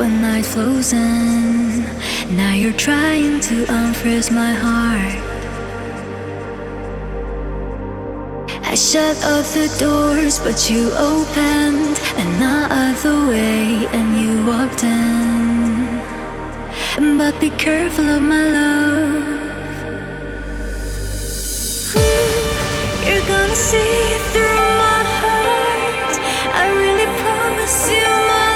when night flows in. Now you're trying to unfreeze my heart. I shut off the doors, but you opened another way and you walked in. But be careful of my love. You're gonna see through my heart. I really promise you my